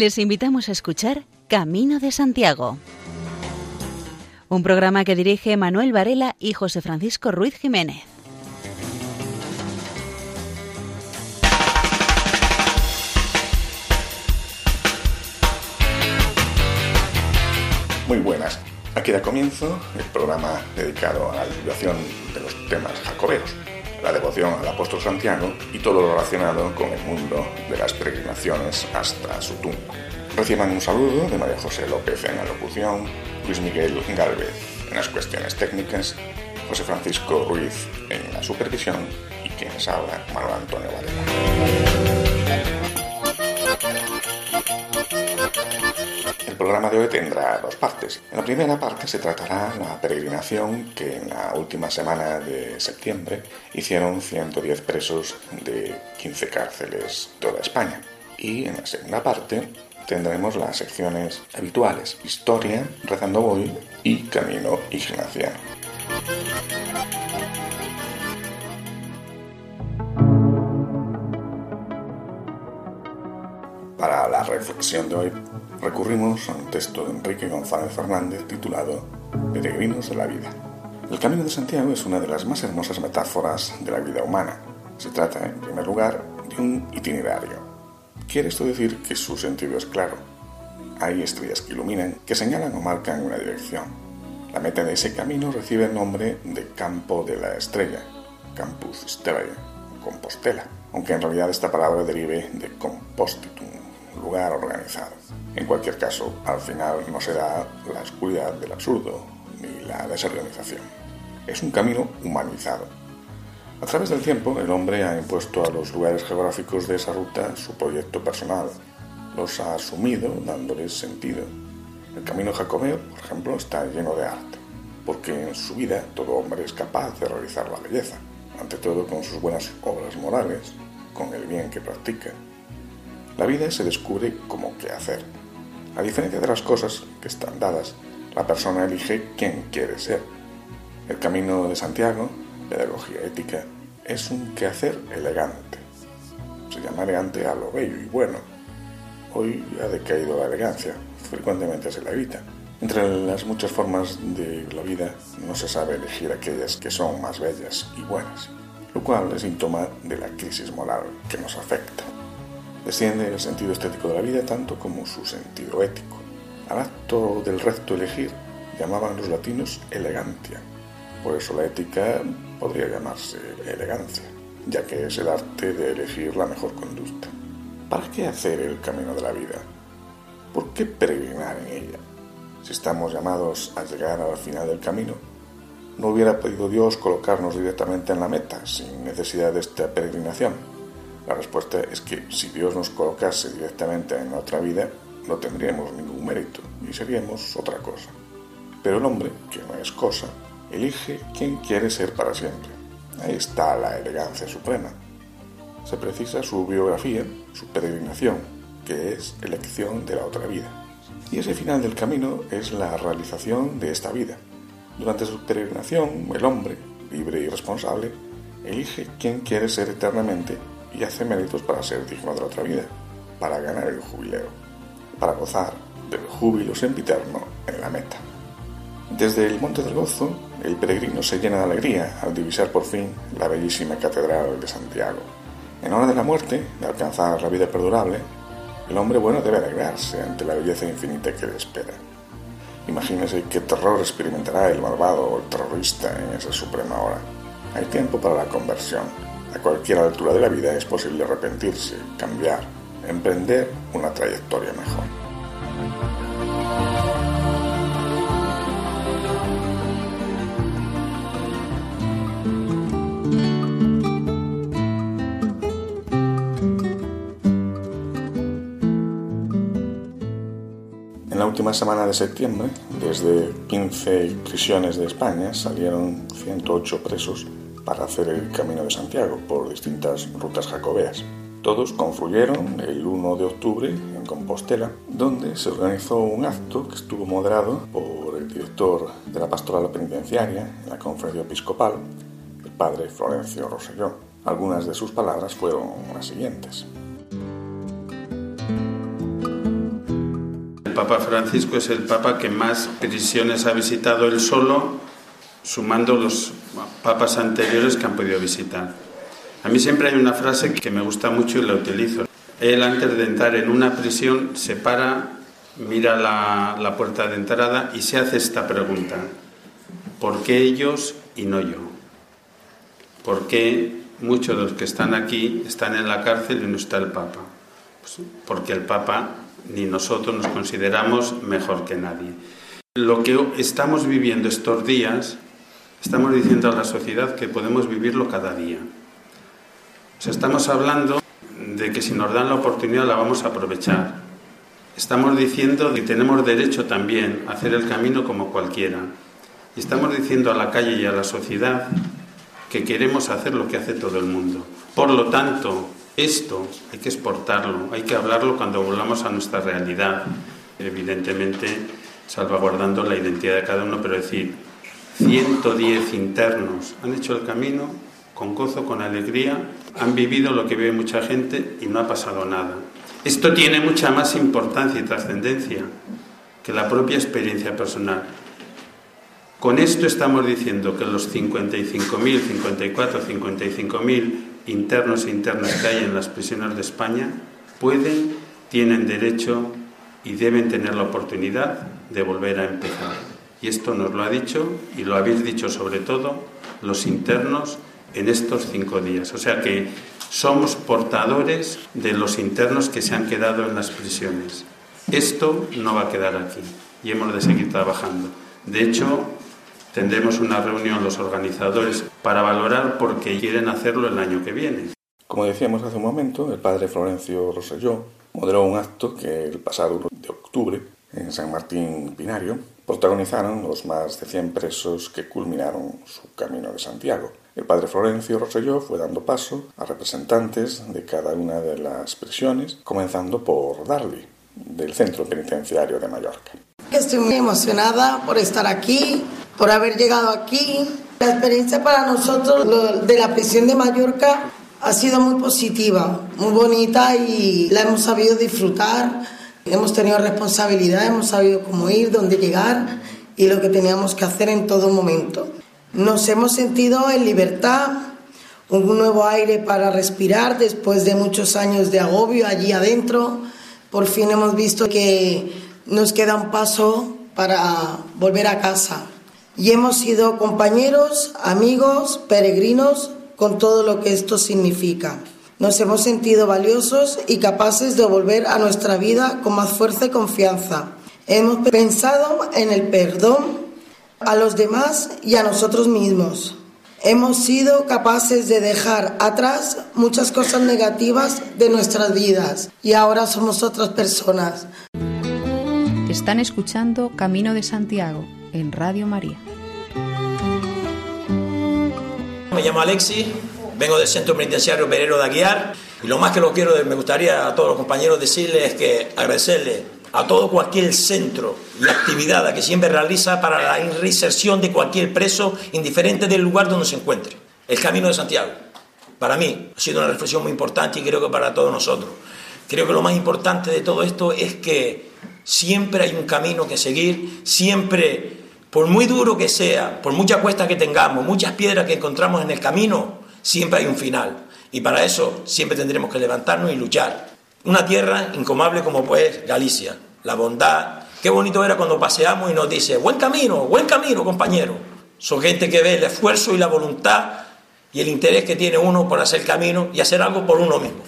Les invitamos a escuchar Camino de Santiago, un programa que dirige Manuel Varela y José Francisco Ruiz Jiménez. Muy buenas. Aquí da comienzo el programa dedicado a la divulgación de los temas jacobeos, la devoción al apóstol Santiago y todo lo relacionado con el mundo de las peregrinaciones hasta su tumba. Reciban un saludo de María José López en la locución, Luis Miguel Galvez en las cuestiones técnicas, José Francisco Ruiz en la supervisión y quienes habla, Manuel Antonio Varela. Programa de hoy tendrá dos partes. En la primera parte se tratará la peregrinación que en la última semana de septiembre hicieron 110 presos de 15 cárceles toda España. Y en la segunda parte tendremos las secciones habituales, historia, rezando hoy y camino ignaciano. La reflexión de hoy recurrimos a un texto de Enrique González Fernández titulado Peregrinos de la vida. El Camino de Santiago es una de las más hermosas metáforas de la vida humana. Se trata, en primer lugar, de un itinerario. Quiere esto decir que su sentido es claro. Hay estrellas que iluminan, que señalan o marcan una dirección. La meta de ese camino recibe el nombre de Campo de la Estrella, Campus Stellae, Compostela, aunque en realidad esta palabra derive de compostitum, lugar organizado. En cualquier caso, al final no será la oscuridad del absurdo ni la desorganización. Es un camino humanizado. A través del tiempo, el hombre ha impuesto a los lugares geográficos de esa ruta su proyecto personal. Los ha asumido dándoles sentido. El camino jacobeo, por ejemplo, está lleno de arte, porque en su vida todo hombre es capaz de realizar la belleza, ante todo con sus buenas obras morales, con el bien que practica. La vida se descubre como qué hacer. A diferencia de las cosas que están dadas, la persona elige quién quiere ser. El camino de Santiago, pedagogía ética, es un quehacer elegante. Se llama elegante a lo bello y bueno. Hoy ha decaído la elegancia, frecuentemente se la evita. Entre las muchas formas de la vida no se sabe elegir aquellas que son más bellas y buenas, lo cual es síntoma de la crisis moral que nos afecta. Desciende el sentido estético de la vida tanto como su sentido ético. Al acto del recto elegir llamaban los latinos elegantia. Por eso la ética podría llamarse elegancia, ya que es el arte de elegir la mejor conducta. ¿Para qué hacer el camino de la vida? ¿Por qué peregrinar en ella? Si estamos llamados a llegar al final del camino, ¿no hubiera podido Dios colocarnos directamente en la meta sin necesidad de esta peregrinación? La respuesta es que si Dios nos colocase directamente en otra vida, no tendríamos ningún mérito y seríamos otra cosa. Pero el hombre, que no es cosa, elige quién quiere ser para siempre. Ahí está la elegancia suprema. Se precisa su biografía, su peregrinación, que es elección de la otra vida. Y ese final del camino es la realización de esta vida. Durante su peregrinación, el hombre, libre y responsable, elige quién quiere ser eternamente y hace méritos para ser digno de la otra vida, para ganar el jubileo, para gozar del júbilo sempiterno en la meta. Desde el Monte del Gozo, el peregrino se llena de alegría al divisar por fin la bellísima Catedral de Santiago. En hora de la muerte, de alcanzar la vida perdurable, el hombre bueno debe alegrarse ante la belleza infinita que le espera. Imagínese qué terror experimentará el malvado o el terrorista en esa suprema hora. Hay tiempo para la conversión. A cualquier altura de la vida es posible arrepentirse, cambiar, emprender una trayectoria mejor. En la última semana de septiembre, desde 15 prisiones de España, salieron 108 presos para hacer el Camino de Santiago por distintas rutas jacobeas. Todos confluyeron el 1 de octubre en Compostela, donde se organizó un acto que estuvo moderado por el director de la pastoral penitenciaria en la conferencia episcopal, el padre Florencio Roselló. Algunas de sus palabras fueron las siguientes. Papa Francisco es el Papa que más prisiones ha visitado él solo, sumando los papas anteriores que han podido visitar. A mí siempre hay una frase que me gusta mucho y la utilizo. Él antes de entrar en una prisión se para, mira la, la puerta de entrada y se hace esta pregunta. ¿Por qué ellos y no yo? ¿Por qué muchos de los que están aquí están en la cárcel y no está el Papa? Pues porque el Papa ni nosotros nos consideramos mejor que nadie. Lo que estamos viviendo estos días, estamos diciendo a la sociedad que podemos vivirlo cada día. O sea, estamos hablando de que si nos dan la oportunidad la vamos a aprovechar. Estamos diciendo que tenemos derecho también a hacer el camino como cualquiera. Y estamos diciendo a la calle y a la sociedad que queremos hacer lo que hace todo el mundo. Por lo tanto, esto hay que exportarlo, hay que hablarlo cuando volvamos a nuestra realidad, evidentemente salvaguardando la identidad de cada uno, pero decir, 110 internos han hecho el camino con gozo, con alegría, han vivido lo que vive mucha gente y no ha pasado nada. Esto tiene mucha más importancia y trascendencia que la propia experiencia personal. Con esto estamos diciendo que los 55.000, 54, 55.000 internos e internas que hay en las prisiones de España pueden, tienen derecho y deben tener la oportunidad de volver a empezar. Y esto nos lo ha dicho y lo habéis dicho sobre todo los internos en estos cinco días. O sea que somos portadores de los internos que se han quedado en las prisiones. Esto no va a quedar aquí y hemos de seguir trabajando. De hecho, tendremos una reunión los organizadores para valorar por qué quieren hacerlo el año que viene. Como decíamos hace un momento, el padre Florencio Roselló moderó un acto que el pasado 1 de octubre en San Martín Pinario protagonizaron los más de 100 presos que culminaron su camino de Santiago. El padre Florencio Roselló fue dando paso a representantes de cada una de las prisiones, comenzando por Darby, del Centro Penitenciario de Mallorca. Estoy muy emocionada por estar aquí, por haber llegado aquí. La experiencia para nosotros de la prisión de Mallorca ha sido muy positiva, muy bonita y la hemos sabido disfrutar. Hemos tenido responsabilidad, hemos sabido cómo ir, dónde llegar y lo que teníamos que hacer en todo momento. Nos hemos sentido en libertad, un nuevo aire para respirar después de muchos años de agobio allí adentro. Por fin hemos visto que nos queda un paso para volver a casa y hemos sido compañeros, amigos, peregrinos con todo lo que esto significa. Nos hemos sentido valiosos y capaces de volver a nuestra vida con más fuerza y confianza. Hemos pensado en el perdón a los demás y a nosotros mismos. Hemos sido capaces de dejar atrás muchas cosas negativas de nuestras vidas y ahora somos otras personas. Están escuchando Camino de Santiago en Radio María. Me llamo Alexis, vengo del Centro Penitenciario Perero de Aguiar y lo más que lo quiero, me gustaría a todos los compañeros decirles es que agradecerle a todo cualquier centro y actividad que siempre realiza para la reinserción de cualquier preso, indiferente del lugar donde se encuentre. El Camino de Santiago, para mí, ha sido una reflexión muy importante y creo que para todos nosotros. Creo que lo más importante de todo esto es que siempre hay un camino que seguir, siempre por muy duro que sea, por mucha cuesta que tengamos, muchas piedras que encontramos en el camino, siempre hay un final. Y para eso siempre tendremos que levantarnos y luchar. Una tierra incomable como pues Galicia, la bondad. Qué bonito era cuando paseamos y nos dice, buen camino, buen camino, compañero. Son gente que ve el esfuerzo y la voluntad y el interés que tiene uno por hacer camino y hacer algo por uno mismo.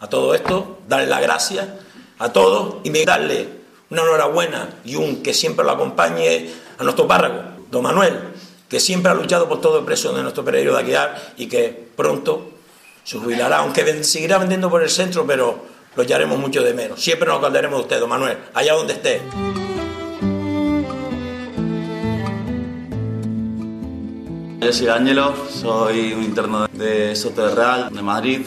A todo esto, darle la gracia a todos y darle una enhorabuena y un que siempre lo acompañe a nuestro párrago, don Manuel, que siempre ha luchado por todo el precio de nuestro periodo de Aguiar y que pronto se jubilará, aunque seguirá vendiendo por el centro, pero lo echaremos mucho de menos. Siempre nos acordaremos de usted, don Manuel, allá donde esté. Yo soy Ángelo, soy un interno de Soto de Madrid.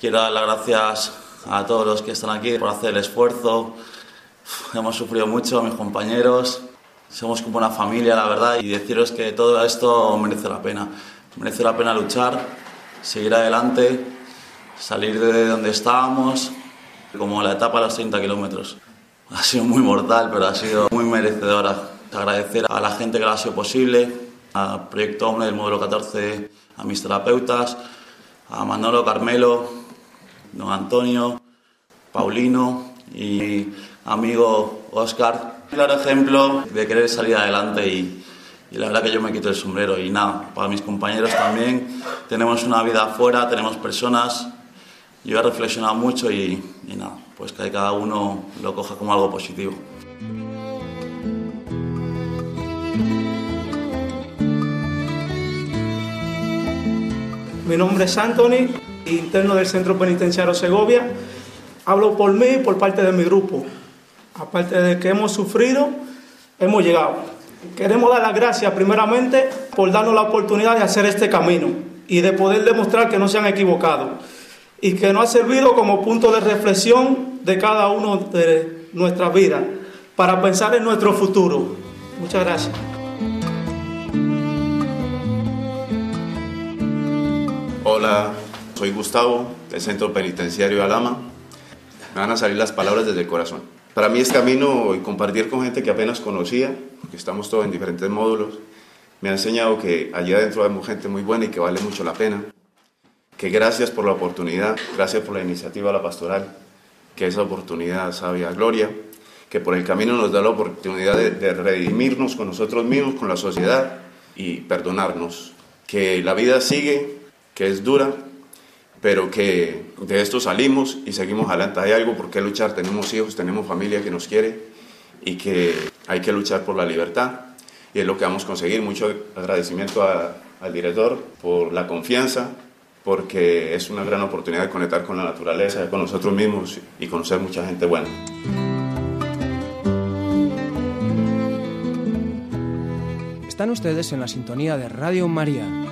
Quiero dar las gracias a todos los que están aquí por hacer el esfuerzo. Hemos sufrido mucho, mis compañeros, somos como una familia, la verdad, y deciros que todo esto merece la pena. Merece la pena luchar, seguir adelante, salir de donde estábamos, como la etapa de los 30 kilómetros. ha sido muy mortal, pero ha sido muy merecedora. Agradecer a la gente que lo ha sido posible, al Proyecto Hombre del Módulo 14, a mis terapeutas, a Manolo, Carmelo, don Antonio, Paulino y amigo Oscar. Claro ejemplo de querer salir adelante y, la verdad que yo me quito el sombrero y nada, para mis compañeros también, tenemos una vida afuera, tenemos personas, yo he reflexionado mucho y, y nada, pues que cada uno lo coja como algo positivo. Mi nombre es Anthony, interno del Centro Penitenciario Segovia. Hablo por mí y por parte de mi grupo. Aparte de que hemos sufrido, hemos llegado. Queremos dar las gracias primeramente por darnos la oportunidad de hacer este camino y de poder demostrar que no se han equivocado y que nos ha servido como punto de reflexión de cada uno de nuestras vidas para pensar en nuestro futuro. Muchas gracias. Hola, soy Gustavo del Centro Penitenciario Alama. Me van a salir las palabras desde el corazón. Para mí este camino y compartir con gente que apenas conocía, porque estamos todos en diferentes módulos, me ha enseñado que allá adentro hay gente muy buena y que vale mucho la pena. Que gracias por la oportunidad, gracias por la iniciativa la pastoral, que esa oportunidad sabe a gloria, que por el camino nos da la oportunidad de redimirnos con nosotros mismos, con la sociedad y perdonarnos. Que la vida sigue, que es dura, pero que de esto salimos y seguimos adelante. Hay algo por qué luchar, tenemos hijos, tenemos familia que nos quiere y que hay que luchar por la libertad y es lo que vamos a conseguir. Mucho agradecimiento a, al director por la confianza, porque es una gran oportunidad de conectar con la naturaleza, con nosotros mismos y conocer mucha gente buena. Están ustedes en la sintonía de Radio María.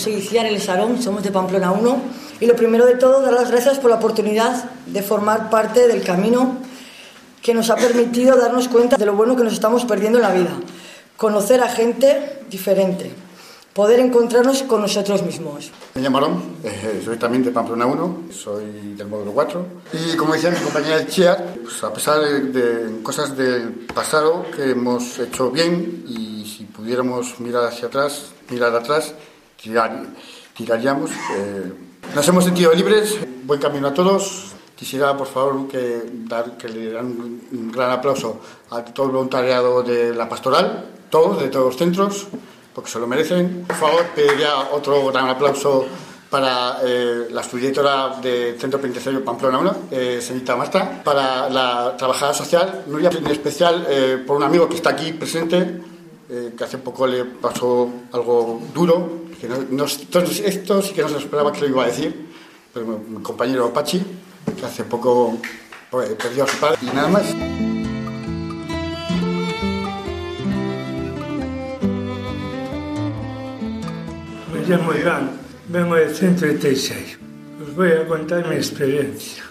Soy Iciar El Sarón, somos de Pamplona 1 y lo primero de todo dar las gracias por la oportunidad de formar parte del camino que nos ha permitido darnos cuenta de lo bueno que nos estamos perdiendo en la vida, conocer a gente diferente, poder encontrarnos con nosotros mismos. Me llamo Arón, eh, soy también de Pamplona 1, soy del módulo 4 y como decía mi compañera Chiar, pues a pesar de, de cosas del pasado que hemos hecho bien y si pudiéramos mirar hacia atrás, mirar atrás, tirar, tiraríamos. Eh, nos hemos sentido libres, buen camino a todos. Quisiera, por favor, que, dar, que le dan un, gran aplauso a todo el voluntariado de la pastoral, todos, de todos los centros, porque se lo merecen. Por favor, pediría otro gran aplauso para eh, la subdirectora del Centro Penitenciario Pamplona 1, eh, señorita Marta, para la trabajadora social, Nuria, en especial eh, por un amigo que está aquí presente, eh, que hace poco le pasó algo duro, que no, no, esto sí que no se esperaba que lo iba a decir, pero mi, compañero Pachi, que hace poco pues, perdió a su padre, y nada más. Me llamo Iván, vengo del 136. Os voy a contar mi experiencia.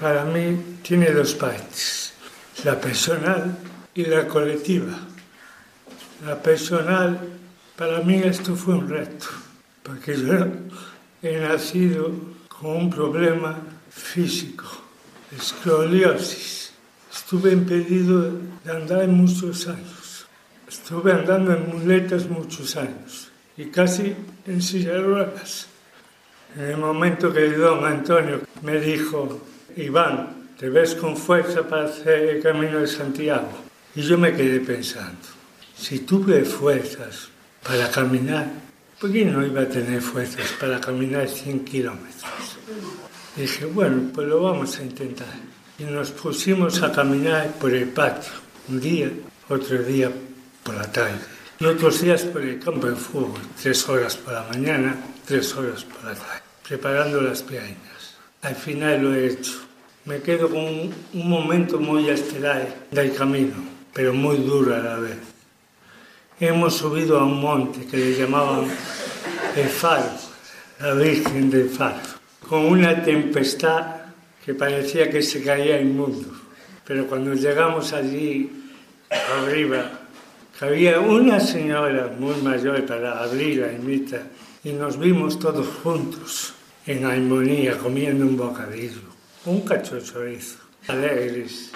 Para mí tiene dos partes, la personal y la colectiva. La personal, para mí esto fue un reto, porque yo he nacido con un problema físico, escoliosis. Estuve impedido de andar muchos años. Estuve andando en muletas muchos años y casi en silla de ruedas. En el momento que don Antonio me dijo, Iván, te ves con fuerza para hacer el camino de Santiago. Y yo me quedé pensando, si tuve fuerzas para caminar, ¿por qué no iba a tener fuerzas para caminar 100 kilómetros? Dije, bueno, pues lo vamos a intentar. Y nos pusimos a caminar por el patio, un día, otro día por la tarde. Y otros días por el campo de fútbol, tres horas por la mañana, tres horas por la tarde, preparando las piernas. Al final lo he hecho. Me quedo con un, un momento muy estelar del camino, pero muy duro a la vez. Hemos subido a un monte que le llamaban el Faro, la Virgen del Faro, con una tempestad que parecía que se caía el mundo. Pero cuando llegamos allí, arriba, había una señora muy mayor para abrir la ermita y nos vimos todos juntos. en armonía, comiendo un bocadillo, un cacho chorizo, alegres.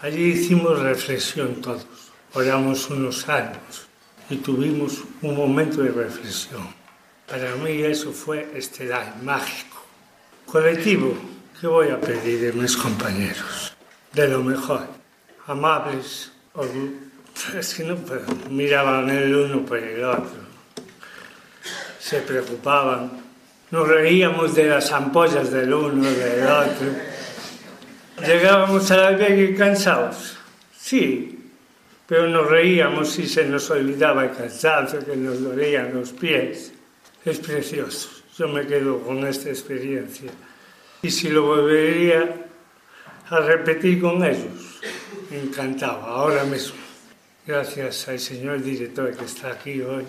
Allí hicimos reflexión todos, oramos unos años y tuvimos un momento de reflexión. Para mí eso fue estelar, mágico. Colectivo, ¿qué voy a pedir de mis compañeros? De lo mejor, amables, es que no miraban el uno por el otro, se preocupaban, nos reíamos de las ampollas del uno, del otro. Llegábamos a la y cansados, sí, pero nos reíamos y se nos olvidaba el cansancio, que nos dolían los pies. Es precioso, yo me quedo con esta experiencia. Y si lo volvería a repetir con ellos, encantado, ahora mismo. Gracias al señor director que está aquí hoy,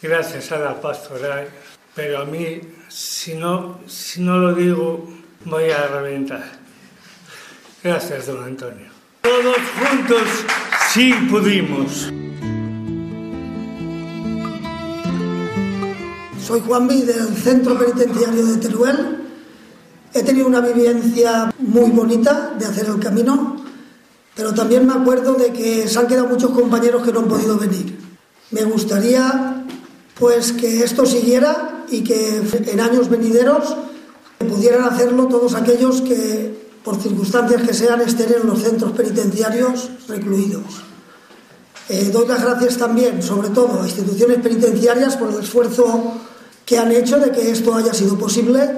gracias a la pastoral, pero a mí, si no, si no lo digo, voy a reventar. Gracias, don Antonio. Todos juntos Sí pudimos. Soy Juan B. del Centro Penitenciario de Teruel. He tenido una vivencia muy bonita de hacer el camino, pero también me acuerdo de que se han quedado muchos compañeros que no han podido venir. Me gustaría pues que esto siguiera y que en años venideros pudieran hacerlo todos aquellos que por circunstancias que sean, estén en los centros penitenciarios recluidos. Eh, doy las gracias también, sobre todo, a instituciones penitenciarias por el esfuerzo que han hecho de que esto haya sido posible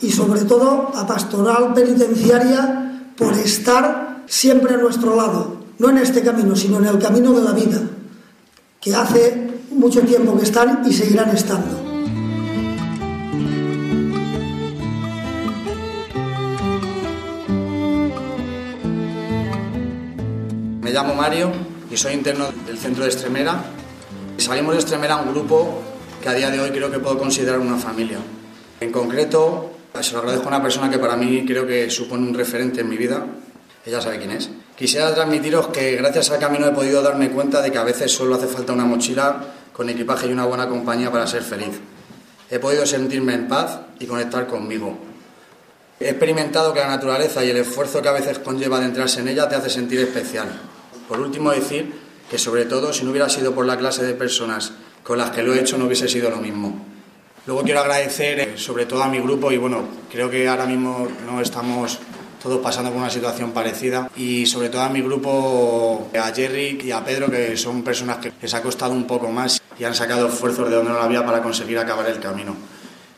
y, sobre todo, a Pastoral Penitenciaria por estar siempre a nuestro lado, no en este camino, sino en el camino de la vida, que hace mucho tiempo que están y seguirán estando. Llamo Mario y soy interno del centro de Extremera. Salimos de Extremera un grupo que a día de hoy creo que puedo considerar una familia. En concreto, se lo agradezco a una persona que para mí creo que supone un referente en mi vida. Ella sabe quién es. Quisiera transmitiros que gracias al camino he podido darme cuenta de que a veces solo hace falta una mochila con equipaje y una buena compañía para ser feliz. He podido sentirme en paz y conectar conmigo. He experimentado que la naturaleza y el esfuerzo que a veces conlleva adentrarse en ella te hace sentir especial. Por último, decir que sobre todo si no hubiera sido por la clase de personas con las que lo he hecho no hubiese sido lo mismo. Luego quiero agradecer eh, sobre todo a mi grupo y bueno, creo que ahora mismo no estamos todos pasando por una situación parecida y sobre todo a mi grupo, a Jerry y a Pedro, que son personas que les ha costado un poco más y han sacado esfuerzos de donde no lo había para conseguir acabar el camino.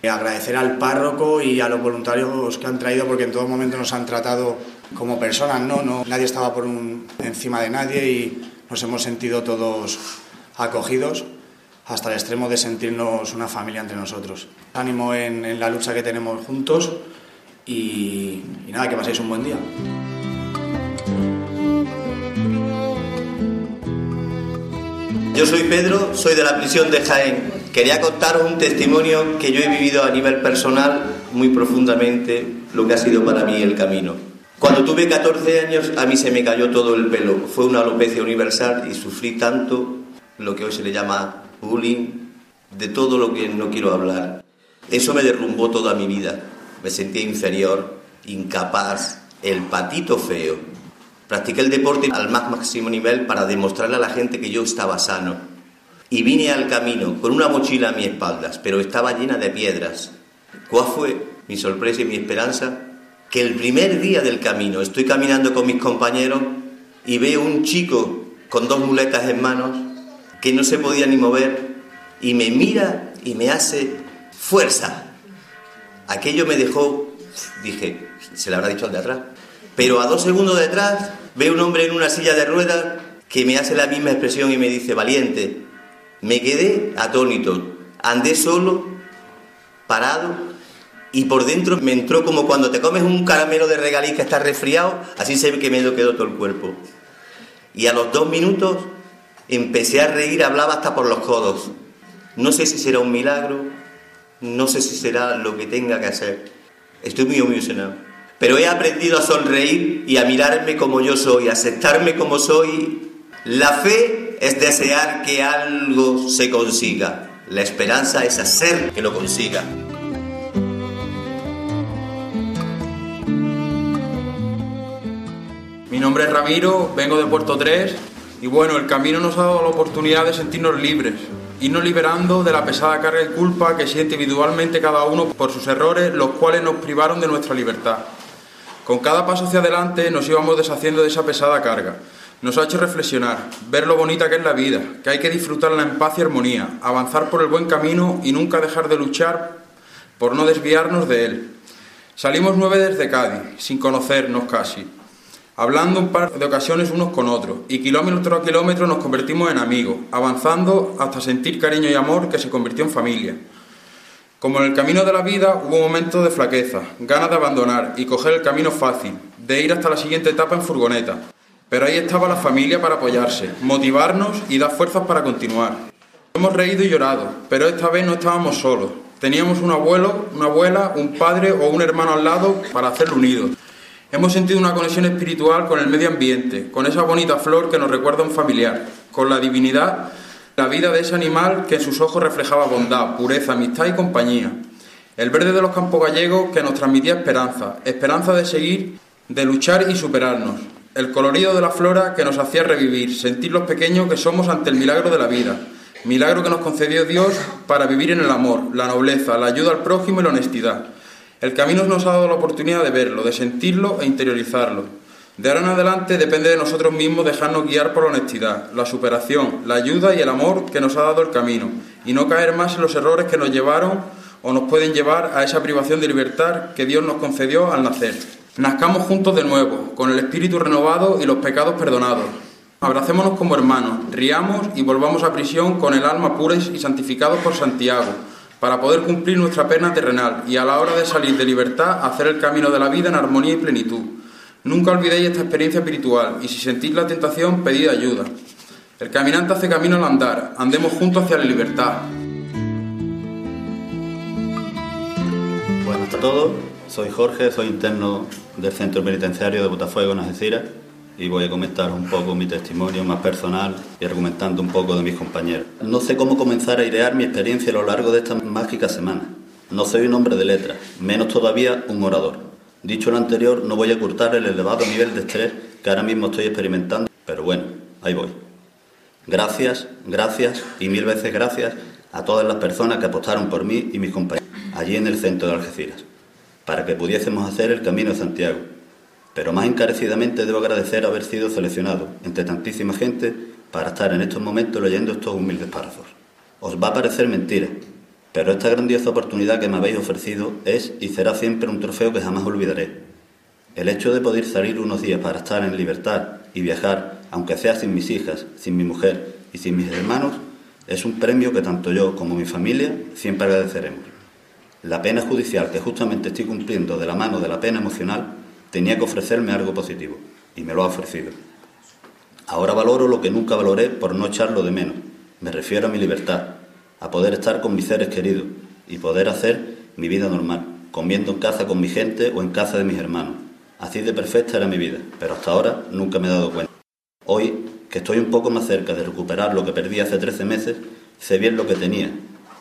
agradecer al párroco y a los voluntarios que han traído porque en todo momento nos han tratado como personas, ¿no? no nadie estaba por un, encima de nadie y nos hemos sentido todos acogidos hasta el extremo de sentirnos una familia entre nosotros. Ánimo en, la lucha que tenemos juntos y, y nada, que paséis un buen día. Yo soy Pedro, soy de la prisión de Jaén. Quería contaros un testimonio que yo he vivido a nivel personal muy profundamente, lo que ha sido para mí el camino. Cuando tuve 14 años a mí se me cayó todo el pelo. Fue una alopecia universal y sufrí tanto lo que hoy se le llama bullying, de todo lo que no quiero hablar. Eso me derrumbó toda mi vida. Me sentía inferior, incapaz, el patito feo. Practiqué el deporte al más máximo nivel para demostrarle a la gente que yo estaba sano. Y vine al camino con una mochila a mis espaldas, pero estaba llena de piedras. ¿Cuál fue mi sorpresa y mi esperanza? Que el primer día del camino estoy caminando con mis compañeros y veo un chico con dos muletas en manos que no se podía ni mover y me mira y me hace fuerza. Aquello me dejó, dije, se le habrá dicho al de atrás. Pero a dos segundos detrás veo un hombre en una silla de ruedas que me hace la misma expresión y me dice, valiente. Me quedé atónito, andé solo, parado y por dentro me entró como cuando te comes un caramelo de regaliz que está resfriado, así se ve que me quedó todo el cuerpo. Y a los dos minutos empecé a reír, hablaba hasta por los codos. No sé si será un milagro, no sé si será lo que tenga que hacer. Estoy muy emocionado. Pero he aprendido a sonreír y a mirarme como yo soy, a aceptarme como soy. La fe es desear que algo se consiga. La esperanza es hacer que lo consiga. Nombre es Ramiro, vengo de Puerto 3 y bueno, el camino nos ha dado la oportunidad de sentirnos libres, irnos liberando de la pesada carga de culpa que siente individualmente cada uno por sus errores, los cuales nos privaron de nuestra libertad. Con cada paso hacia adelante nos íbamos deshaciendo de esa pesada carga. Nos ha hecho reflexionar, ver lo bonita que es la vida, que hay que disfrutarla en paz y armonía, avanzar por el buen camino y nunca dejar de luchar por no desviarnos de él. Salimos nueve desde Cádiz, sin conocernos casi, hablando un par de ocasiones unos con otros, y kilómetro a kilómetro nos convertimos en amigos, avanzando hasta sentir cariño y amor que se convirtió en familia. Como en el camino de la vida hubo momentos de flaqueza, ganas de abandonar y coger el camino fácil, de ir hasta la siguiente etapa en furgoneta. Pero ahí estaba la familia para apoyarse, motivarnos y dar fuerzas para continuar. Hemos reído y llorado, pero esta vez no estábamos solos. Teníamos un abuelo, una abuela, un padre o un hermano al lado para hacerlo unidos. Hemos sentido una conexión espiritual con el medio ambiente, con esa bonita flor que nos recuerda a un familiar, con la divinidad, la vida de ese animal que en sus ojos reflejaba bondad, pureza, amistad y compañía. El verde de los campos gallegos que nos transmitía esperanza, esperanza de seguir, de luchar y superarnos. El colorido de la flora que nos hacía revivir, sentir los pequeños que somos ante el milagro de la vida, milagro que nos concedió Dios para vivir en el amor, la nobleza, la ayuda al prójimo y la honestidad. El camino nos ha dado la oportunidad de verlo, de sentirlo e interiorizarlo. De ahora en adelante depende de nosotros mismos dejarnos guiar por la honestidad, la superación, la ayuda y el amor que nos ha dado el camino, y no caer más en los errores que nos llevaron o nos pueden llevar a esa privación de libertad que Dios nos concedió al nacer. Nazcamos juntos de nuevo, con el espíritu renovado y los pecados perdonados. Abracémonos como hermanos, riamos y volvamos a prisión con el alma pura y santificados por Santiago, para poder cumplir nuestra pena terrenal y a la hora de salir de libertad hacer el camino de la vida en armonía y plenitud. Nunca olvidéis esta experiencia espiritual y si sentís la tentación, pedid ayuda. El caminante hace camino al andar, andemos juntos hacia la libertad. Buenas a todos, soy Jorge, soy interno del Centro Penitenciario de Botafuego en Algeciras y voy a comentar un poco mi testimonio más personal y argumentando un poco de mis compañeros. No sé cómo comenzar a idear mi experiencia a lo largo de esta mágica semana. No soy un hombre de letras, menos todavía un orador. Dicho lo anterior, no voy a ocultar el elevado nivel de estrés que ahora mismo estoy experimentando, pero bueno, ahí voy. Gracias, gracias y mil veces gracias a todas las personas que apostaron por mí y mis compañeros allí en el centro de Algeciras, para que pudiésemos hacer el Camino de Santiago. Pero más encarecidamente debo agradecer haber sido seleccionado entre tantísima gente para estar en estos momentos leyendo estos humildes párrafos. Os va a parecer mentira, pero esta grandiosa oportunidad que me habéis ofrecido es y será siempre un trofeo que jamás olvidaré. El hecho de poder salir unos días para estar en libertad y viajar, aunque sea sin mis hijas, sin mi mujer y sin mis hermanos, es un premio que tanto yo como mi familia siempre agradeceremos. La pena judicial que justamente estoy cumpliendo de la mano de la pena emocional tenía que ofrecerme algo positivo y me lo ha ofrecido. Ahora valoro lo que nunca valoré por no echarlo de menos. Me refiero a mi libertad, a poder estar con mis seres queridos y poder hacer mi vida normal, comiendo en casa con mi gente o en casa de mis hermanos. Así de perfecta era mi vida, pero hasta ahora nunca me he dado cuenta. Hoy, que estoy un poco más cerca de recuperar lo que perdí hace 13 meses, sé bien lo que tenía,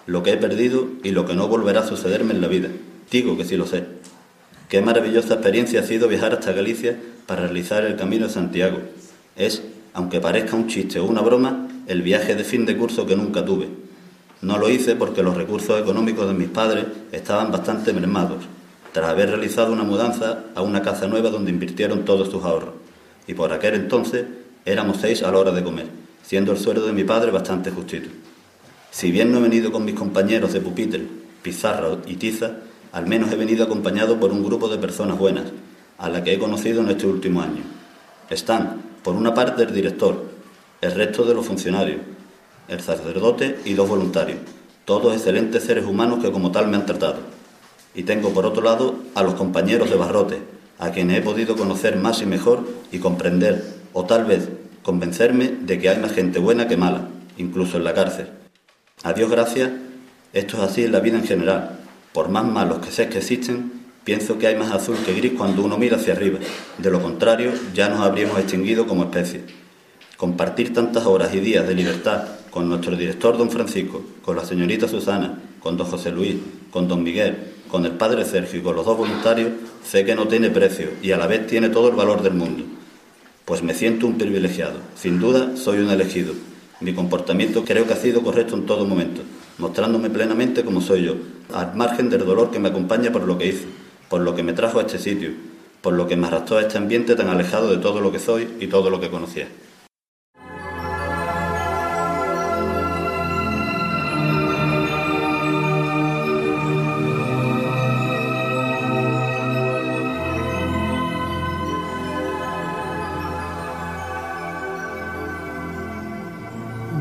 lo que he perdido y lo que no volverá a sucederme en la vida. Digo que sí lo sé. Qué maravillosa experiencia ha sido viajar hasta Galicia para realizar el Camino de Santiago. Es, aunque parezca un chiste o una broma, el viaje de fin de curso que nunca tuve. No lo hice porque los recursos económicos de mis padres estaban bastante mermados, tras haber realizado una mudanza a una casa nueva donde invirtieron todos sus ahorros. Y por aquel entonces éramos seis a la hora de comer, siendo el sueldo de mi padre bastante justito. Si bien no he venido con mis compañeros de pupitre, pizarra y tiza, al menos he venido acompañado por un grupo de personas buenas, a la que he conocido en este último año. Están, por una parte, el director, el resto de los funcionarios, el sacerdote y dos voluntarios, todos excelentes seres humanos que como tal me han tratado. Y tengo por otro lado a los compañeros de Barrote, a quienes he podido conocer más y mejor y comprender, o tal vez convencerme de que hay más gente buena que mala, incluso en la cárcel. A Dios gracias, esto es así en la vida en general, por más malos que sé que existen, pienso que hay más azul que gris cuando uno mira hacia arriba. De lo contrario, ya nos habríamos extinguido como especie. Compartir tantas horas y días de libertad con nuestro director don Francisco, con la señorita Susana, con don José Luis, con don Miguel, con el padre Sergio y con los dos voluntarios, sé que no tiene precio y a la vez tiene todo el valor del mundo. Pues me siento un privilegiado. Sin duda, soy un elegido. Mi comportamiento creo que ha sido correcto en todo momento, mostrándome plenamente como soy yo, al margen del dolor que me acompaña por lo que hice, por lo que me trajo a este sitio, por lo que me arrastró a este ambiente tan alejado de todo lo que soy y todo lo que conocía.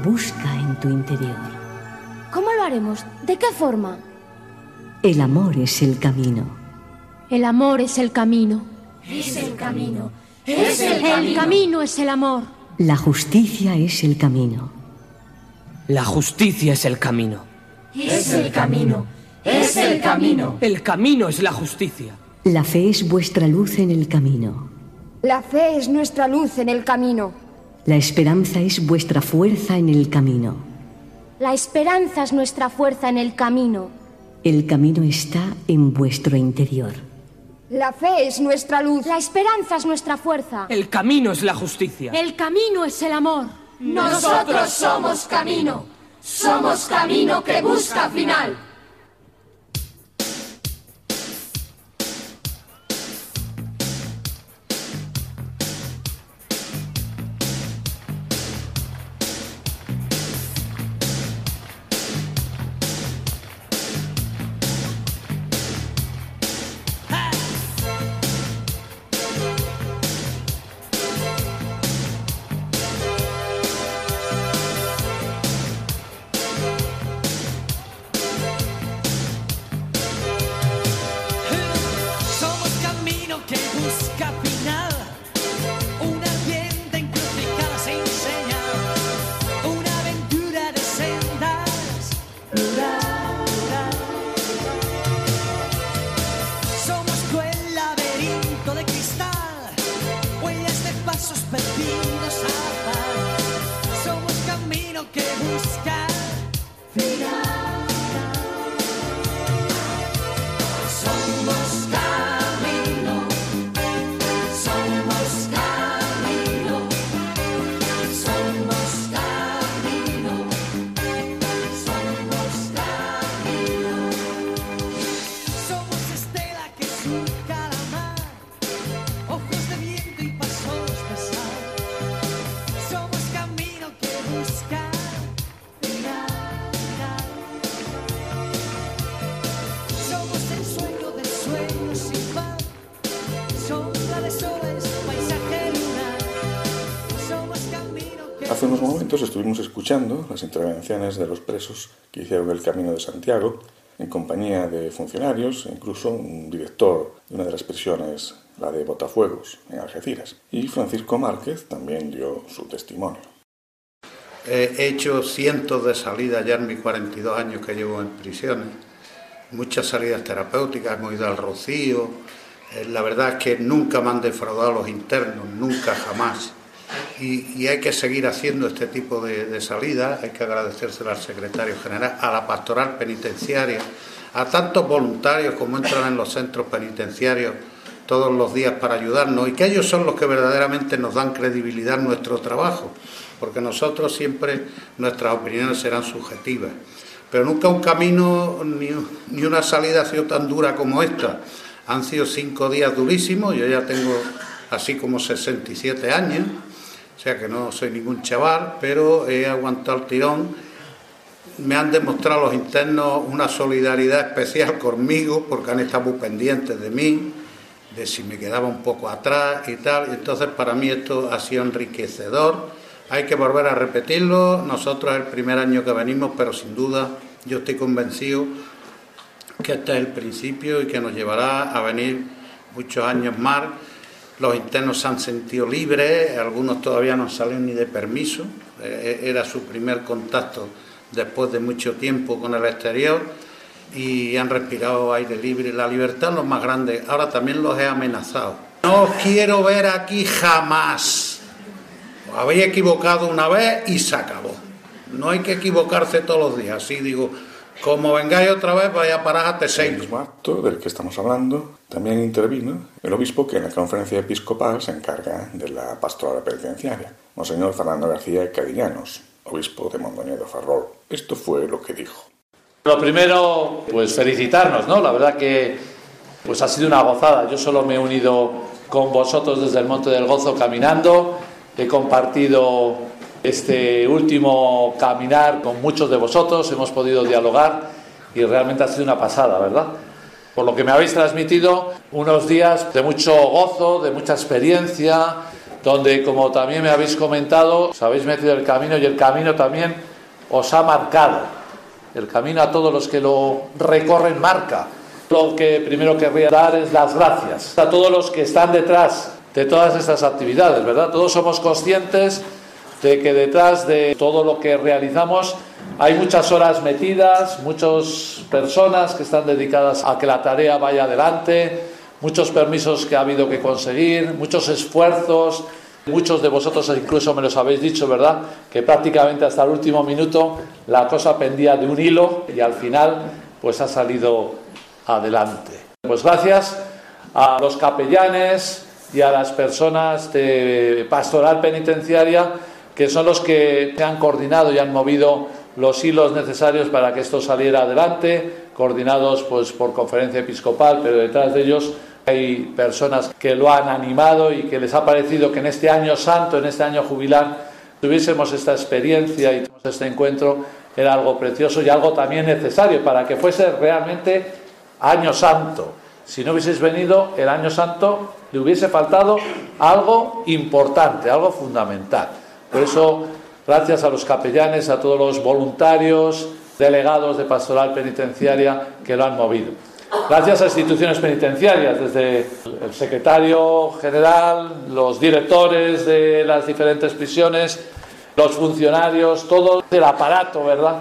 Busca en tu interior. ¿De qué forma? El amor es el camino. El amor es el camino. Es el camino. Es el El camino. camino es el amor. La justicia es el camino. La justicia es el camino. Es el camino. Es el camino. El camino es la justicia. La fe es vuestra luz en el camino. La fe es nuestra luz en el camino. La esperanza es vuestra fuerza en el camino. La esperanza es nuestra fuerza en el camino. El camino está en vuestro interior. La fe es nuestra luz. La esperanza es nuestra fuerza. El camino es la justicia. El camino es el amor. Nosotros somos camino. Somos camino que busca final. Escuchando las intervenciones de los presos que hicieron el Camino de Santiago en compañía de funcionarios incluso un director de una de las prisiones, la de Botafuegos, en Algeciras. Y Francisco Márquez también dio su testimonio. He hecho cientos de salidas ya en mis 42 años que llevo en prisiones, muchas salidas terapéuticas, hemos ido al Rocío. Eh, La verdad es que nunca me han defraudado los internos, nunca jamás. Y, hay que seguir haciendo este tipo de, de salidas, hay que agradecérselo al secretario general, a la pastoral penitenciaria, a tantos voluntarios como entran en los centros penitenciarios todos los días para ayudarnos y que ellos son los que verdaderamente nos dan credibilidad en nuestro trabajo, porque nosotros siempre nuestras opiniones serán subjetivas. Pero nunca un camino ni, ni una salida ha sido tan dura como esta. Han sido cinco días durísimos, yo ya tengo así como 67 años, o sea que no soy ningún chaval, pero he aguantado el tirón me han demostrado los internos una solidaridad especial conmigo porque han estado muy pendientes de mí, de si me quedaba un poco atrás y tal. Entonces para mí esto ha sido enriquecedor. Hay que volver a repetirlo. Nosotros es el primer año que venimos, pero sin duda yo estoy convencido que este es el principio y que nos llevará a venir muchos años más. Los internos se han sentido libres, algunos todavía no salen ni de permiso. Eh, Era su primer contacto después de mucho tiempo con el exterior y han respirado aire libre. La libertad es lo más grande. Ahora también los he amenazado. No os quiero ver aquí jamás. Habéis equivocado una vez y se acabó. No hay que equivocarse todos los días. Así digo, Como vengáis otra vez, vaya a parar a En el mismo acto del que estamos hablando, también intervino el obispo que en la conferencia episcopal se encarga de la pastoral penitenciaria, Monseñor Fernando García Cadillanos, obispo de Mondoñedo Ferrol. Esto fue lo que dijo. Lo primero, pues felicitarnos, ¿no? La verdad que pues ha sido una gozada. Yo solo me he unido con vosotros desde el Monte del Gozo caminando. He compartido este último caminar con muchos de vosotros, hemos podido dialogar y realmente ha sido una pasada, ¿verdad? Por lo que me habéis transmitido unos días de mucho gozo, de mucha experiencia, donde como también me habéis comentado, os habéis metido el camino y el camino también os ha marcado. El camino a todos los que lo recorren marca. Lo que primero querría dar es las gracias a todos los que están detrás de todas estas actividades, ¿verdad? Todos somos conscientes de que detrás de todo lo que realizamos hay muchas horas metidas, muchas personas que están dedicadas a que la tarea vaya adelante, muchos permisos que ha habido que conseguir, muchos esfuerzos, muchos de vosotros incluso me los habéis dicho, ¿verdad? Que prácticamente hasta el último minuto la cosa pendía de un hilo y al final pues ha salido adelante. Pues gracias a los capellanes y a las personas de pastoral penitenciaria que son los que se han coordinado y han movido los hilos necesarios para que esto saliera adelante, coordinados pues por conferencia episcopal, pero detrás de ellos hay personas que lo han animado y que les ha parecido que en este año santo, en este año jubilar, tuviésemos esta experiencia y este encuentro era algo precioso y algo también necesario para que fuese realmente año santo. Si no hubieseis venido el año santo, le hubiese faltado algo importante, algo fundamental. Por eso, gracias a los capellanes, a todos los voluntarios, delegados de pastoral penitenciaria que lo han movido. Gracias a instituciones penitenciarias, desde el secretario general, los directores de las diferentes prisiones, los funcionarios, todo el aparato, ¿verdad?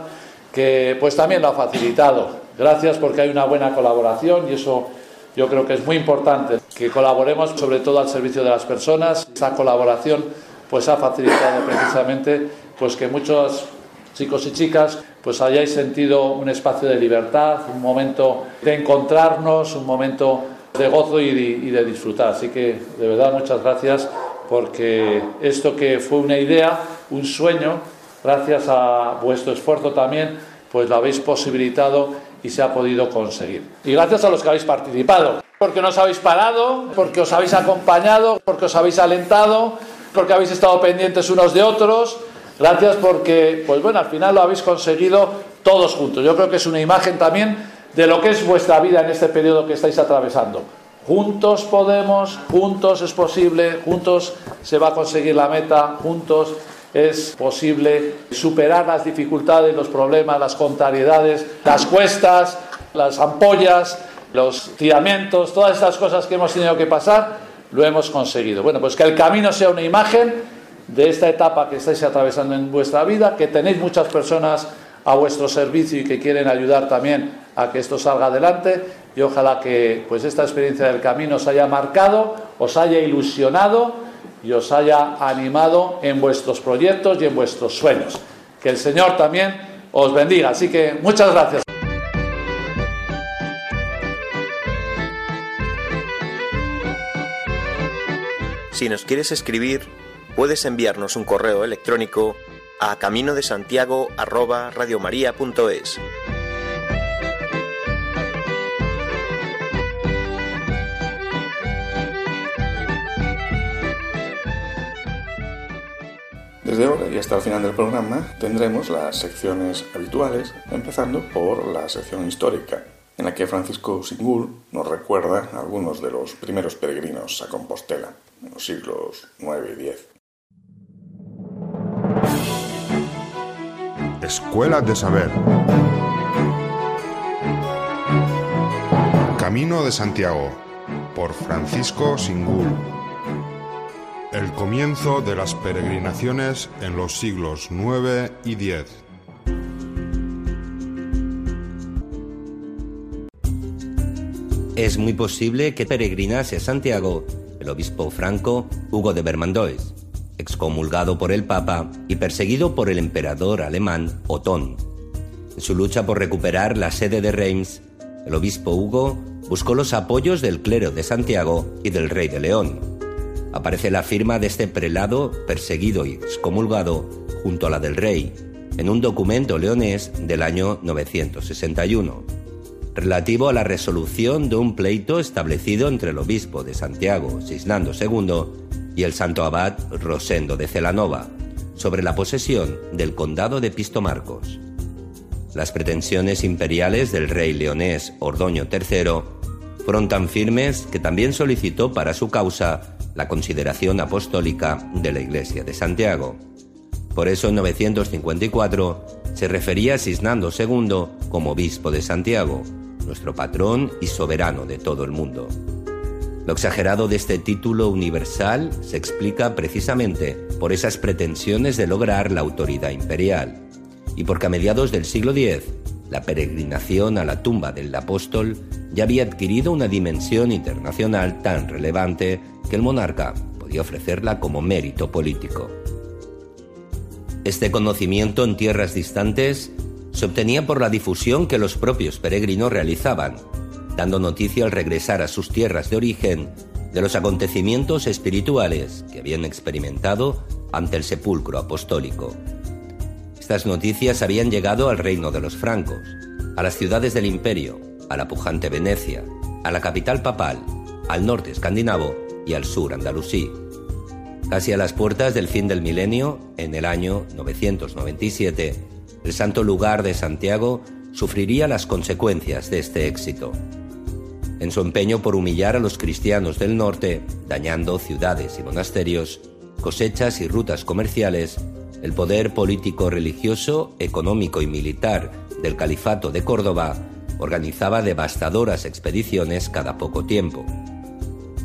Que pues también lo ha facilitado. Gracias porque hay una buena colaboración y eso yo creo que es muy importante, que colaboremos sobre todo al servicio de las personas. Esta colaboración pues ha facilitado precisamente pues que muchos chicos y chicas pues hayáis sentido un espacio de libertad, un momento de encontrarnos, un momento de gozo y de, y de disfrutar. Así que de verdad muchas gracias porque esto que fue una idea, un sueño, gracias a vuestro esfuerzo también, pues lo habéis posibilitado y se ha podido conseguir. Y gracias a los que habéis participado, porque no os habéis parado, porque os habéis acompañado, porque os habéis alentado, porque habéis estado pendientes unos de otros. Gracias porque, pues bueno, al final lo habéis conseguido todos juntos. Yo creo que es una imagen también de lo que es vuestra vida en este periodo que estáis atravesando. Juntos podemos, juntos es posible, juntos se va a conseguir la meta, juntos es posible superar las dificultades, los problemas, las contrariedades, las cuestas, las ampollas, los tiramientos, todas estas cosas que hemos tenido que pasar, lo hemos conseguido. Bueno, pues que el camino sea una imagen de esta etapa que estáis atravesando en vuestra vida, que tenéis muchas personas a vuestro servicio y que quieren ayudar también a que esto salga adelante y ojalá que pues esta experiencia del camino os haya marcado, os haya ilusionado y os haya animado en vuestros proyectos y en vuestros sueños. Que el Señor también os bendiga. Así que muchas gracias. Si nos quieres escribir, puedes enviarnos un correo electrónico a camino de Santiago Desde ahora y hasta el final del programa tendremos las secciones habituales, empezando por la sección histórica, en la que Francisco Singul nos recuerda algunos de los primeros peregrinos a Compostela, en los siglos IX y X. Escuela de Saber. Camino de Santiago, por Francisco Singul. El comienzo de las peregrinaciones en los siglos IX y X. Es muy posible que peregrinase a Santiago el obispo franco Hugo de Vermandois, excomulgado por el Papa y perseguido por el emperador alemán Otón. En su lucha por recuperar la sede de Reims, el obispo Hugo buscó los apoyos del clero de Santiago y del rey de León. Aparece la firma de este prelado perseguido y excomulgado junto a la del rey, en un documento leonés del año 961, relativo a la resolución de un pleito establecido entre el obispo de Santiago, Cisnando II, y el santo abad Rosendo de Celanova, sobre la posesión del condado de Pistomarcos. Las pretensiones imperiales del rey leonés Ordoño III fueron tan firmes que también solicitó para su causa la consideración apostólica de la Iglesia de Santiago. Por eso en 954 se refería a Cisnando II como obispo de Santiago, nuestro patrón y soberano de todo el mundo. Lo exagerado de este título universal se explica precisamente por esas pretensiones de lograr la autoridad imperial y porque a mediados del siglo X la peregrinación a la tumba del apóstol ya había adquirido una dimensión internacional tan relevante que el monarca podía ofrecerla como mérito político. Este conocimiento en tierras distantes se obtenía por la difusión que los propios peregrinos realizaban, dando noticia al regresar a sus tierras de origen de los acontecimientos espirituales que habían experimentado ante el sepulcro apostólico. Estas noticias habían llegado al reino de los francos, a las ciudades del imperio, a la pujante Venecia, a la capital papal, al norte escandinavo y al sur andalusí. Casi a las puertas del fin del milenio, en el año 997, el santo lugar de Santiago sufriría las consecuencias de este éxito. En su empeño por humillar a los cristianos del norte, dañando ciudades y monasterios, cosechas y rutas comerciales, el poder político, religioso, económico y militar del califato de Córdoba organizaba devastadoras expediciones cada poco tiempo.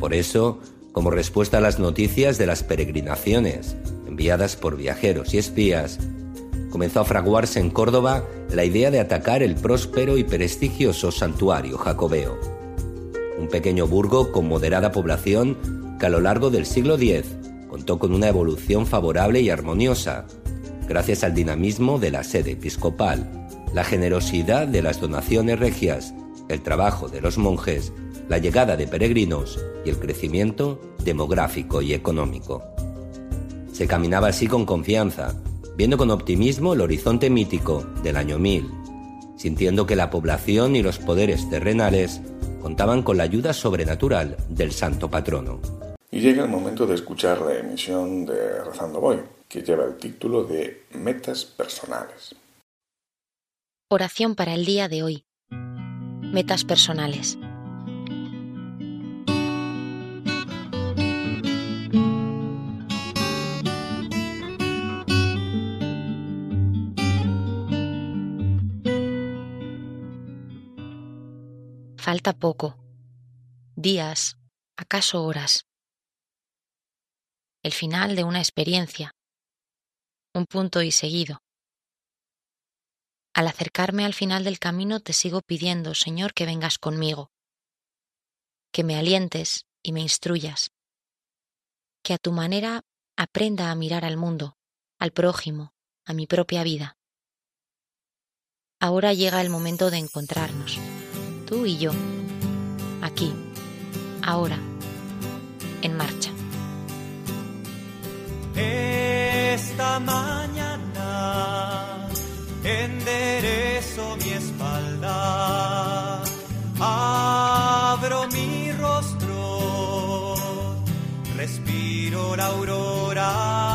Por eso, como respuesta a las noticias de las peregrinaciones enviadas por viajeros y espías, comenzó a fraguarse en Córdoba la idea de atacar el próspero y prestigioso santuario jacobeo. Un pequeño burgo con moderada población que a lo largo del siglo X contó con una evolución favorable y armoniosa, gracias al dinamismo de la sede episcopal, la generosidad de las donaciones regias, el trabajo de los monjes, la llegada de peregrinos y el crecimiento demográfico y económico. Se caminaba así con confianza, viendo con optimismo el horizonte mítico del año 1000, sintiendo que la población y los poderes terrenales contaban con la ayuda sobrenatural del santo patrono. Y llega el momento de escuchar la emisión de Rezando Voy, que lleva el título de Metas Personales. Oración para el día de hoy. Metas personales. Falta poco. Días, acaso horas. El final de una experiencia. Un punto y seguido. Al acercarme al final del camino te sigo pidiendo, Señor, que vengas conmigo, que me alientes y me instruyas, que a tu manera aprenda a mirar al mundo, al prójimo, a mi propia vida. Ahora llega el momento de encontrarnos, tú y yo, aquí, ahora, en marcha. Esta mañana enderezo mi espalda, abro mi rostro, respiro la aurora,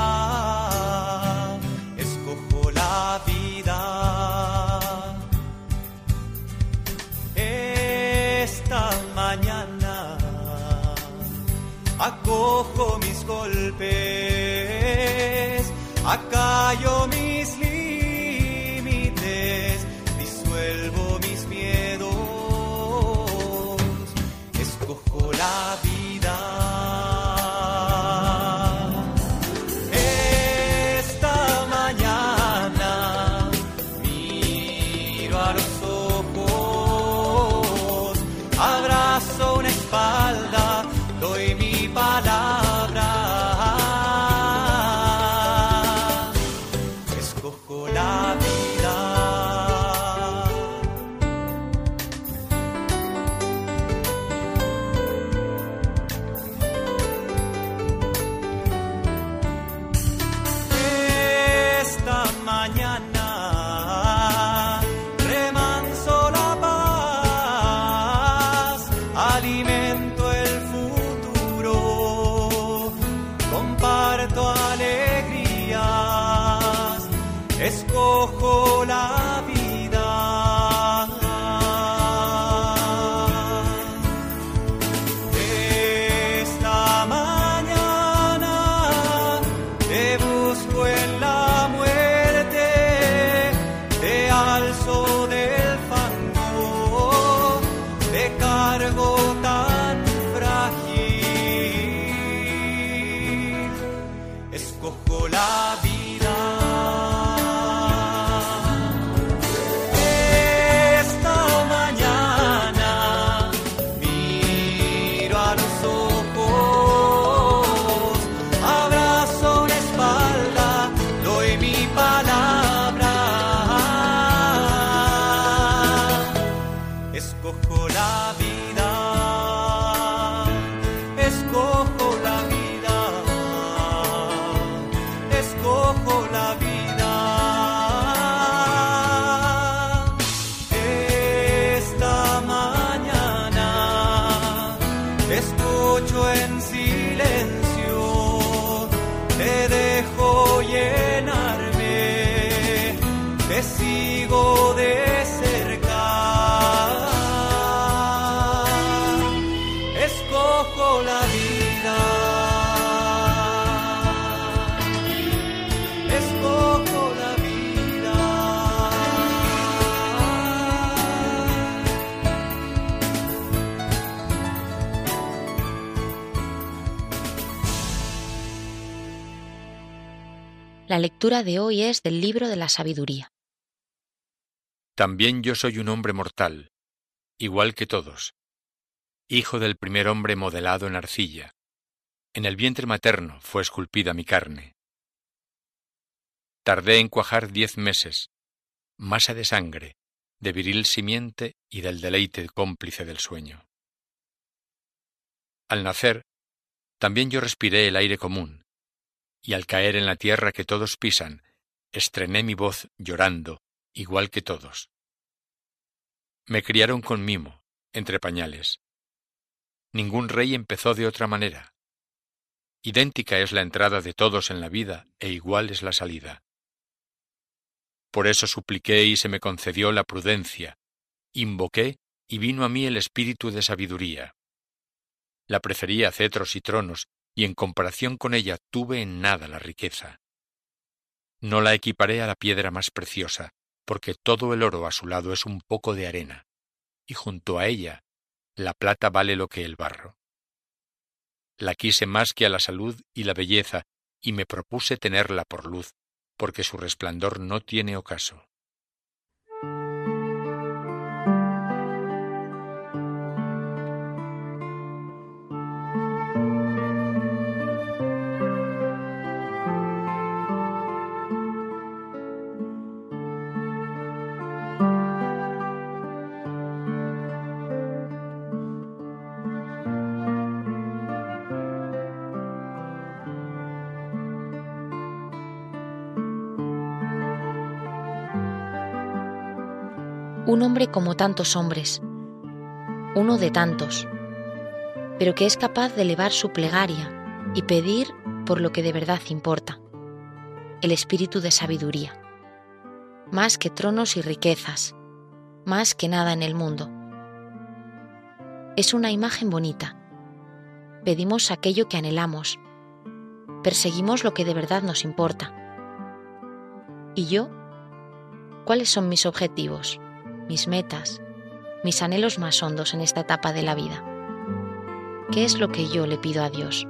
golpes, acallo mis límites, La lectura de hoy es del libro de la sabiduría. También yo soy un hombre mortal, igual que todos, hijo del primer hombre modelado en arcilla. En el vientre materno fue esculpida mi carne. Tardé en cuajar diez meses, masa de sangre, de viril simiente y del deleite cómplice del sueño. Al nacer, también yo respiré el aire común, y al caer en la tierra que todos pisan, estrené mi voz llorando, igual que todos. Me criaron con mimo, entre pañales. Ningún rey empezó de otra manera. Idéntica es la entrada de todos en la vida e igual es la salida. Por eso supliqué y se me concedió la prudencia, invoqué y vino a mí el espíritu de sabiduría. La prefería cetros y tronos, y en comparación con ella tuve en nada la riqueza. No la equiparé a la piedra más preciosa, porque todo el oro a su lado es un poco de arena, y junto a ella la plata vale lo que el barro. La quise más que a la salud y la belleza, y me propuse tenerla por luz, porque su resplandor no tiene ocaso. Hombre como tantos hombres, uno de tantos, pero que es capaz de elevar su plegaria y pedir por lo que de verdad importa, el espíritu de sabiduría, más que tronos y riquezas, más que nada en el mundo. Es una imagen bonita. Pedimos aquello que anhelamos, perseguimos lo que de verdad nos importa. ¿Y yo? ¿Cuáles son mis objetivos? Mis metas, mis anhelos más hondos en esta etapa de la vida. ¿Qué es lo que yo le pido a Dios?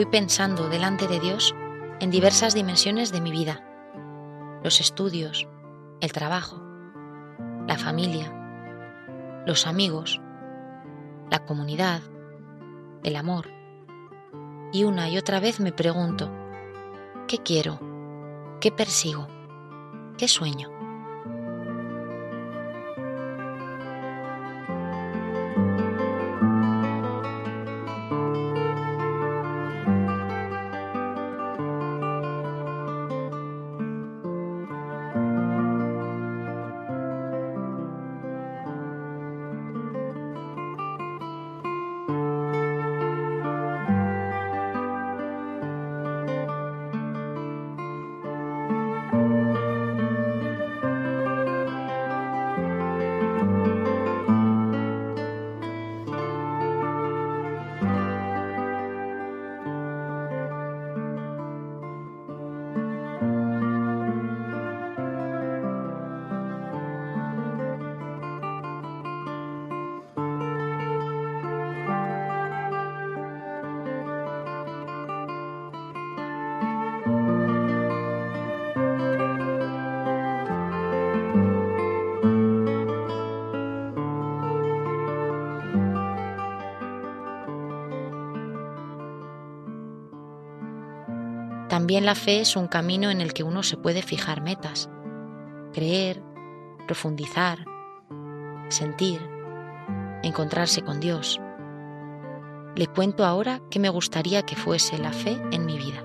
Voy pensando delante de Dios en diversas dimensiones de mi vida. Los estudios, el trabajo, la familia, los amigos, la comunidad, el amor. Y una y otra vez me pregunto, ¿qué quiero? ¿Qué persigo? ¿Qué sueño? También la fe es un camino en el que uno se puede fijar metas, creer, profundizar, sentir, encontrarse con Dios. Le cuento ahora qué me gustaría que fuese la fe en mi vida.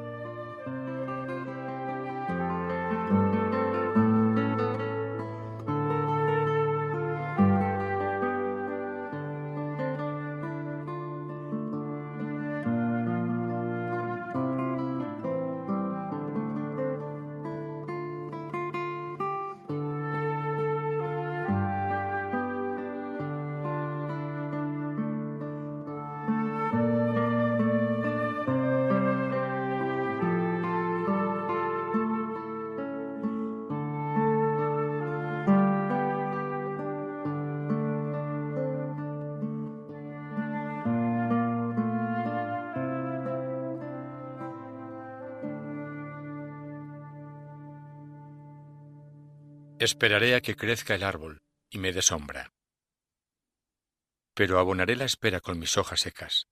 Esperaré a que crezca el árbol y me dé sombra. Pero abonaré la espera con mis hojas secas.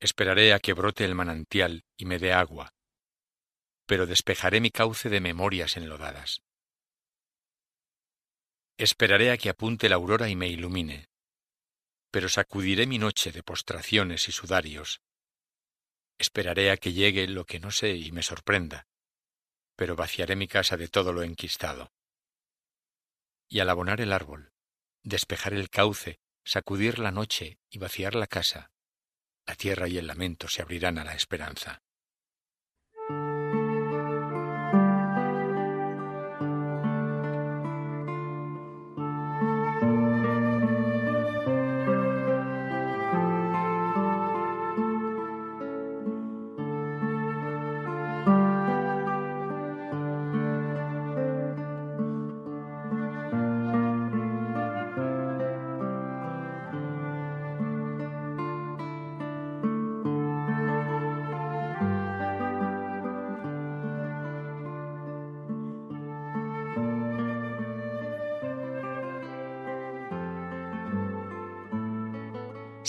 Esperaré a que brote el manantial y me dé agua, pero despejaré mi cauce de memorias enlodadas. Esperaré a que apunte la aurora y me ilumine, pero sacudiré mi noche de postraciones y sudarios. Esperaré a que llegue lo que no sé y me sorprenda, pero vaciaré mi casa de todo lo enquistado. Y al abonar el árbol, despejar el cauce, sacudir la noche y vaciar la casa, la tierra y el lamento se abrirán a la esperanza.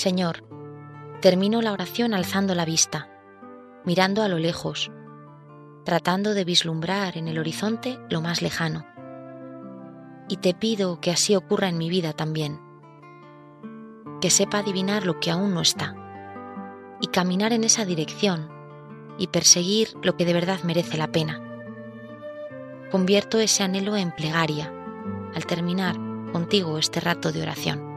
Señor, termino la oración alzando la vista, mirando a lo lejos, tratando de vislumbrar en el horizonte lo más lejano. Y te pido que así ocurra en mi vida también, que sepa adivinar lo que aún no está, y caminar en esa dirección, y perseguir lo que de verdad merece la pena. Convierto ese anhelo en plegaria, al terminar contigo este rato de oración.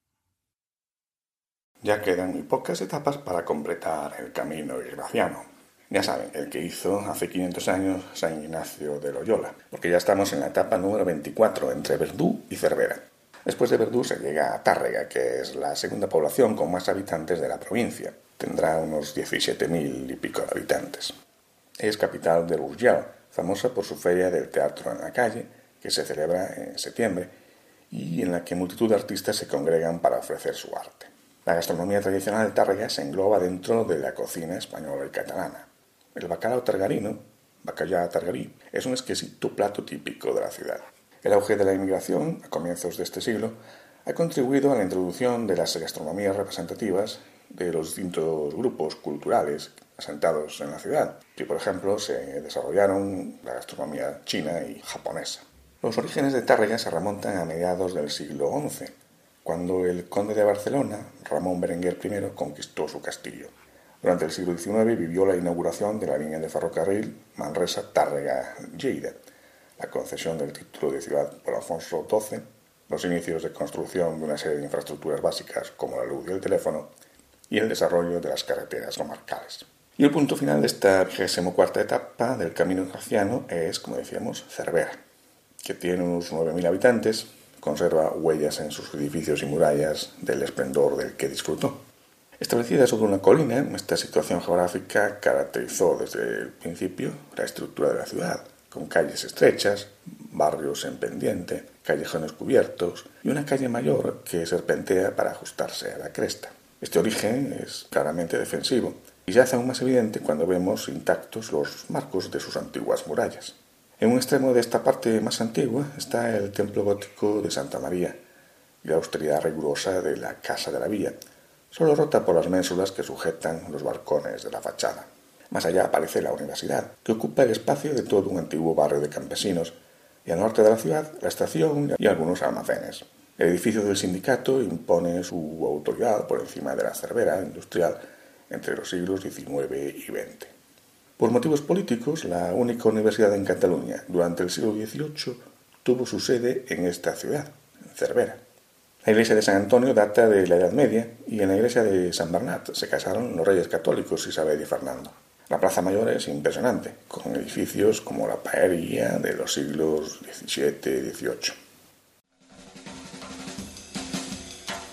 Ya quedan muy pocas etapas para completar el camino ignaciano. Ya saben, el que hizo hace 500 años San Ignacio de Loyola, porque ya estamos en la etapa número 24 entre Verdú y Cervera. Después de Verdú se llega a Tárrega, que es la segunda población con más habitantes de la provincia. Tendrá unos 17.000 y pico de habitantes. Es capital de Urgell, famosa por su feria del teatro en la calle, que se celebra en septiembre y en la que multitud de artistas se congregan para ofrecer su arte. La gastronomía tradicional de Tárrega se engloba dentro de la cocina española y catalana. El bacalao targarino, bacallao targarí, es un exquisito plato típico de la ciudad. El auge de la inmigración, a comienzos de este siglo, ha contribuido a la introducción de las gastronomías representativas de los distintos grupos culturales asentados en la ciudad, y por ejemplo se desarrollaron la gastronomía china y japonesa. Los orígenes de Tárrega se remontan a mediados del siglo XI, cuando el conde de Barcelona, Ramón Berenguer I, conquistó su castillo. Durante el siglo XIX vivió la inauguración de la línea de ferrocarril Manresa-Tárrega-Lleida, la concesión del título de ciudad por Alfonso XII, los inicios de construcción de una serie de infraestructuras básicas como la luz y el teléfono, y el desarrollo de las carreteras comarcales. Y el punto final de esta 24 etapa del Camino Graciano es, como decíamos, Cervera, que tiene unos 9.000 habitantes, conserva huellas en sus edificios y murallas del esplendor del que disfrutó. Establecida sobre una colina, esta situación geográfica caracterizó desde el principio la estructura de la ciudad, con calles estrechas, barrios en pendiente, callejones cubiertos y una calle mayor que serpentea para ajustarse a la cresta. Este origen es claramente defensivo y se hace aún más evidente cuando vemos intactos los marcos de sus antiguas murallas. En un extremo de esta parte más antigua está el templo gótico de Santa María y la austeridad rigurosa de la Casa de la Villa, solo rota por las ménsulas que sujetan los balcones de la fachada. Más allá aparece la universidad, que ocupa el espacio de todo un antiguo barrio de campesinos, y al norte de la ciudad la estación y algunos almacenes. El edificio del sindicato impone su autoridad por encima de la cervera industrial entre los siglos XIX y XX. Por motivos políticos, la única universidad en Cataluña durante el siglo XVIII tuvo su sede en esta ciudad, en Cervera. La iglesia de San Antonio data de la Edad Media y en la iglesia de San Bernat se casaron los reyes católicos Isabel y Fernando. La Plaza Mayor es impresionante, con edificios como la Paería de los siglos XVII y XVIII.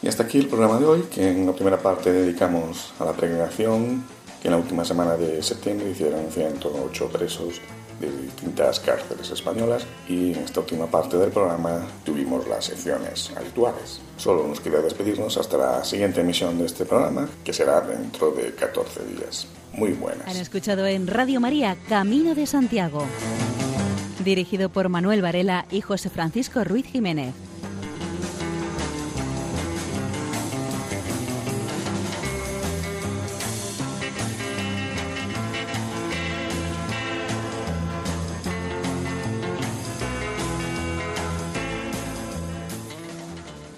Y hasta aquí el programa de hoy, que en la primera parte dedicamos a la peregrinación que en la última semana de septiembre hicieron 108 presos de distintas cárceles españolas y en esta última parte del programa tuvimos las secciones habituales. Solo nos queda despedirnos hasta la siguiente emisión de este programa, que será dentro de 14 días. Muy buenas. Han escuchado en Radio María Camino de Santiago, dirigido por Manuel Varela y José Francisco Ruiz Jiménez.